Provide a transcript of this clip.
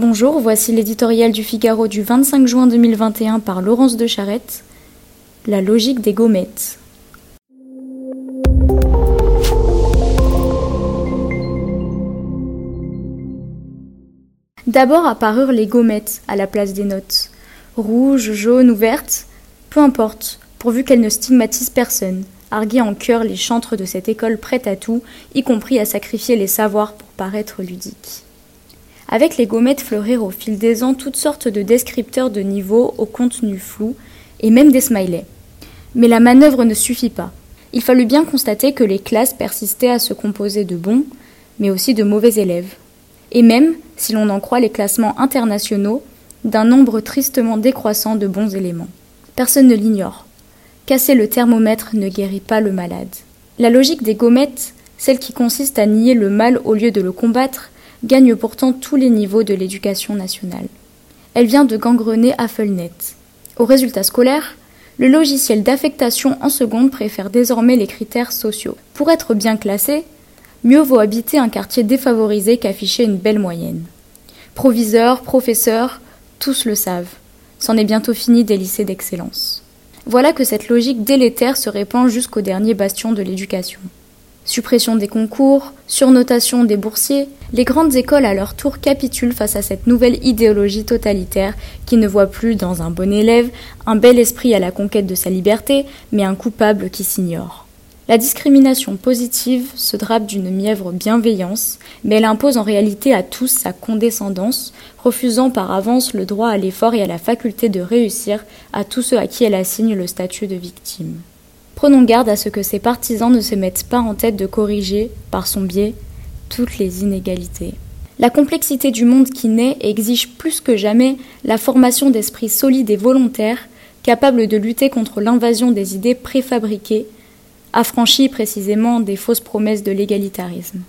Bonjour, voici l'éditorial du Figaro du 25 juin 2021 par Laurence de Charette. La logique des gommettes. D'abord apparurent les gommettes à la place des notes. Rouges, jaunes ou vertes, peu importe, pourvu qu'elles ne stigmatisent personne, arguaient en chœur les chantres de cette école prête à tout, y compris à sacrifier les savoirs pour paraître ludiques. Avec les gommettes fleurirent au fil des ans toutes sortes de descripteurs de niveau au contenu flou, et même des smileys. Mais la manœuvre ne suffit pas. Il fallut bien constater que les classes persistaient à se composer de bons, mais aussi de mauvais élèves. Et même, si l'on en croit les classements internationaux, d'un nombre tristement décroissant de bons éléments. Personne ne l'ignore. Casser le thermomètre ne guérit pas le malade. La logique des gommettes, celle qui consiste à nier le mal au lieu de le combattre, gagne pourtant tous les niveaux de l'éducation nationale. Elle vient de gangrener Affelnet. Au résultat scolaire, le logiciel d'affectation en seconde préfère désormais les critères sociaux. Pour être bien classé, mieux vaut habiter un quartier défavorisé qu'afficher une belle moyenne. Proviseurs, professeurs, tous le savent. C'en est bientôt fini des lycées d'excellence. Voilà que cette logique délétère se répand jusqu'au dernier bastion de l'éducation. Suppression des concours, surnotation des boursiers, les grandes écoles à leur tour capitulent face à cette nouvelle idéologie totalitaire qui ne voit plus dans un bon élève un bel esprit à la conquête de sa liberté, mais un coupable qui s'ignore. La discrimination positive se drape d'une mièvre bienveillance, mais elle impose en réalité à tous sa condescendance, refusant par avance le droit à l'effort et à la faculté de réussir à tous ceux à qui elle assigne le statut de victime. Prenons garde à ce que ses partisans ne se mettent pas en tête de corriger, par son biais, toutes les inégalités. La complexité du monde qui naît exige plus que jamais la formation d'esprits solides et volontaires, capables de lutter contre l'invasion des idées préfabriquées, affranchis précisément des fausses promesses de l'égalitarisme.